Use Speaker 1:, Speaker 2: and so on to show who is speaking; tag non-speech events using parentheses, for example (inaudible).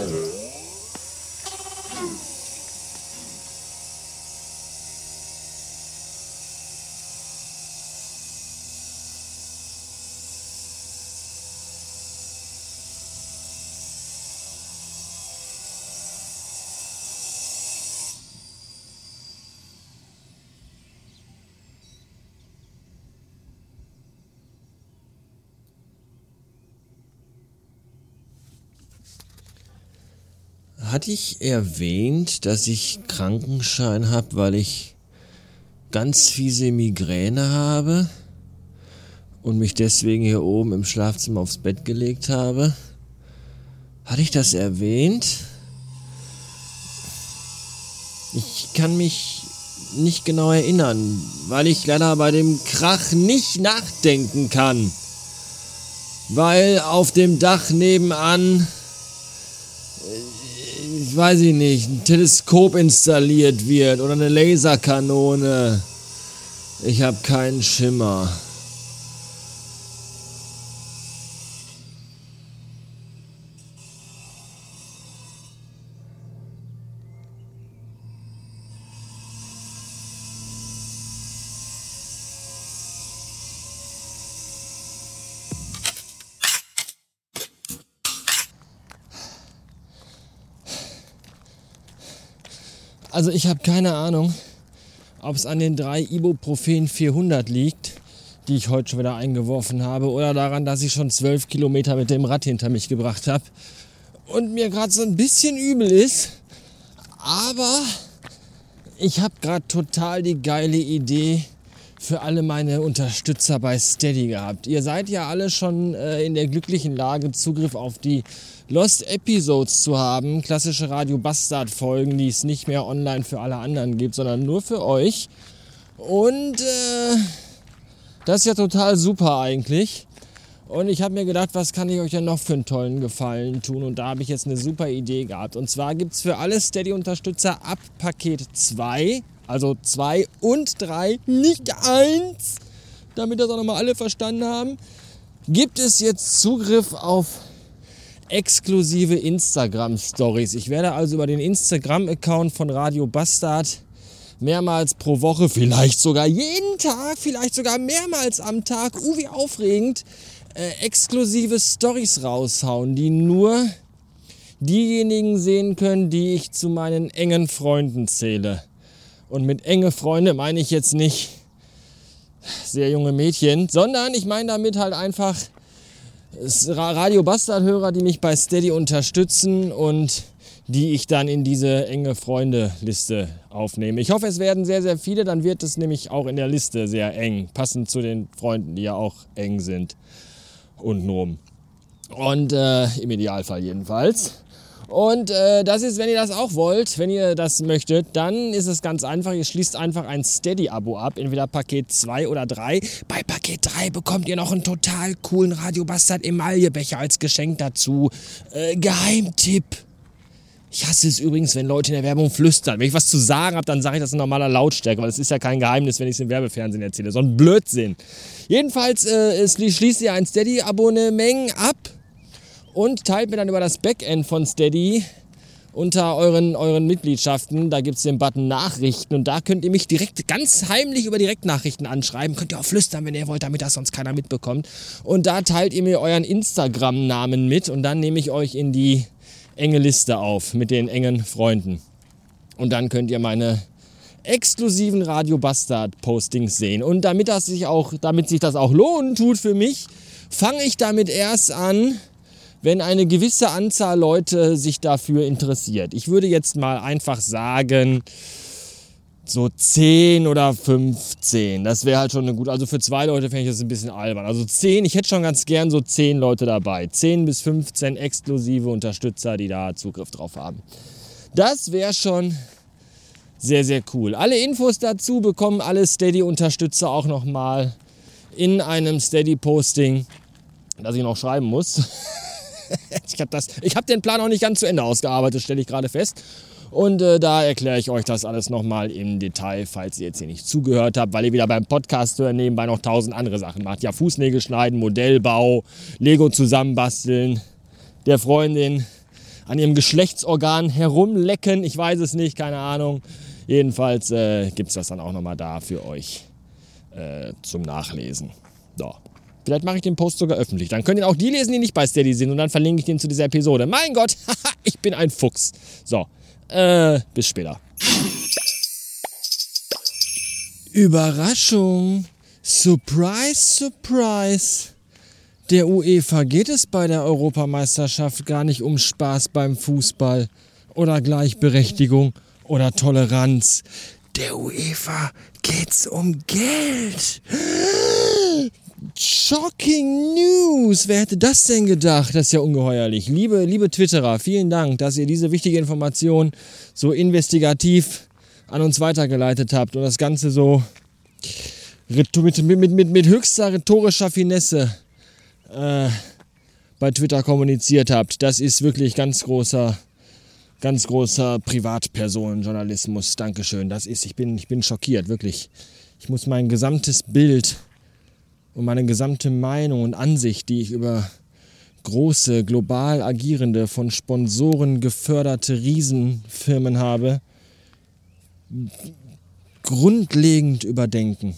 Speaker 1: Oh. Hatte ich erwähnt, dass ich Krankenschein habe, weil ich ganz fiese Migräne habe und mich deswegen hier oben im Schlafzimmer aufs Bett gelegt habe? Hatte ich das erwähnt? Ich kann mich nicht genau erinnern, weil ich leider bei dem Krach nicht nachdenken kann. Weil auf dem Dach nebenan, ich weiß ich nicht, ein Teleskop installiert wird oder eine Laserkanone. Ich habe keinen Schimmer. Also ich habe keine Ahnung, ob es an den drei Ibuprofen 400 liegt, die ich heute schon wieder eingeworfen habe, oder daran, dass ich schon zwölf Kilometer mit dem Rad hinter mich gebracht habe und mir gerade so ein bisschen übel ist. Aber ich habe gerade total die geile Idee für alle meine Unterstützer bei Steady gehabt. Ihr seid ja alle schon äh, in der glücklichen Lage, Zugriff auf die Lost Episodes zu haben, klassische Radio Bastard Folgen, die es nicht mehr online für alle anderen gibt, sondern nur für euch. Und äh, das ist ja total super eigentlich. Und ich habe mir gedacht, was kann ich euch denn noch für einen tollen Gefallen tun? Und da habe ich jetzt eine super Idee gehabt. Und zwar gibt es für alle Steady-Unterstützer ab Paket 2, also 2 und 3, nicht 1, damit das auch nochmal alle verstanden haben, gibt es jetzt Zugriff auf exklusive Instagram-Stories. Ich werde also über den Instagram-Account von Radio Bastard mehrmals pro Woche, vielleicht sogar jeden Tag, vielleicht sogar mehrmals am Tag, uh, wie aufregend, äh, exklusive Stories raushauen, die nur diejenigen sehen können, die ich zu meinen engen Freunden zähle. Und mit enge Freunde meine ich jetzt nicht sehr junge Mädchen, sondern ich meine damit halt einfach Radio Bastard-Hörer, die mich bei Steady unterstützen und die ich dann in diese enge Freunde-Liste aufnehme. Ich hoffe, es werden sehr, sehr viele, dann wird es nämlich auch in der Liste sehr eng, passend zu den Freunden, die ja auch eng sind und Nomen. Und äh, im Idealfall jedenfalls. Und äh, das ist, wenn ihr das auch wollt, wenn ihr das möchtet, dann ist es ganz einfach. Ihr schließt einfach ein Steady-Abo ab, entweder Paket 2 oder 3. Bei Paket 3 bekommt ihr noch einen total coolen Radio Bastard Emaillebecher als Geschenk dazu. Äh, Geheimtipp. Ich hasse es übrigens, wenn Leute in der Werbung flüstern. Wenn ich was zu sagen habe, dann sage ich das in normaler Lautstärke, weil es ist ja kein Geheimnis, wenn ich es im Werbefernsehen erzähle. So ein Blödsinn. Jedenfalls äh, schließt ihr ein Steady-Abonnement ab und teilt mir dann über das Backend von Steady unter euren, euren Mitgliedschaften. Da gibt es den Button Nachrichten und da könnt ihr mich direkt ganz heimlich über Direktnachrichten anschreiben. Könnt ihr auch flüstern, wenn ihr wollt, damit das sonst keiner mitbekommt. Und da teilt ihr mir euren Instagram-Namen mit und dann nehme ich euch in die enge Liste auf mit den engen Freunden. Und dann könnt ihr meine exklusiven Radio Bastard Postings sehen. Und damit das sich auch, damit sich das auch lohnen tut für mich, fange ich damit erst an, wenn eine gewisse Anzahl Leute sich dafür interessiert. Ich würde jetzt mal einfach sagen, so 10 oder 15. Das wäre halt schon eine gute. Also für zwei Leute fände ich das ein bisschen albern. Also 10, ich hätte schon ganz gern so 10 Leute dabei. 10 bis 15 exklusive Unterstützer, die da Zugriff drauf haben. Das wäre schon sehr, sehr cool. Alle Infos dazu bekommen alle Steady-Unterstützer auch nochmal in einem Steady-Posting, das ich noch schreiben muss. (laughs) (laughs) ich habe hab den Plan auch nicht ganz zu Ende ausgearbeitet, stelle ich gerade fest. Und äh, da erkläre ich euch das alles nochmal im Detail, falls ihr jetzt hier nicht zugehört habt, weil ihr wieder beim Podcast hören nebenbei noch tausend andere Sachen macht. Ja, Fußnägel schneiden, Modellbau, Lego zusammenbasteln, der Freundin an ihrem Geschlechtsorgan herumlecken, ich weiß es nicht, keine Ahnung. Jedenfalls äh, gibt es das dann auch nochmal da für euch äh, zum Nachlesen. So. Vielleicht mache ich den Post sogar öffentlich. Dann könnt ihr auch die lesen, die nicht bei Steady sind. Und dann verlinke ich den zu dieser Episode. Mein Gott, (laughs) ich bin ein Fuchs. So, äh, bis später. Überraschung. Surprise, surprise. Der UEFA geht es bei der Europameisterschaft gar nicht um Spaß beim Fußball. oder Gleichberechtigung oder Toleranz. Der UEFA geht's um Geld. (gasps) Shocking News! Wer hätte das denn gedacht? Das ist ja ungeheuerlich. Liebe, liebe Twitterer, vielen Dank, dass ihr diese wichtige Information so investigativ an uns weitergeleitet habt und das Ganze so mit, mit, mit, mit höchster rhetorischer Finesse äh, bei Twitter kommuniziert habt. Das ist wirklich ganz großer, ganz großer Privatpersonenjournalismus. Dankeschön. Das ist, ich bin, ich bin schockiert, wirklich. Ich muss mein gesamtes Bild und meine gesamte Meinung und Ansicht, die ich über große, global agierende, von Sponsoren geförderte Riesenfirmen habe, grundlegend überdenken.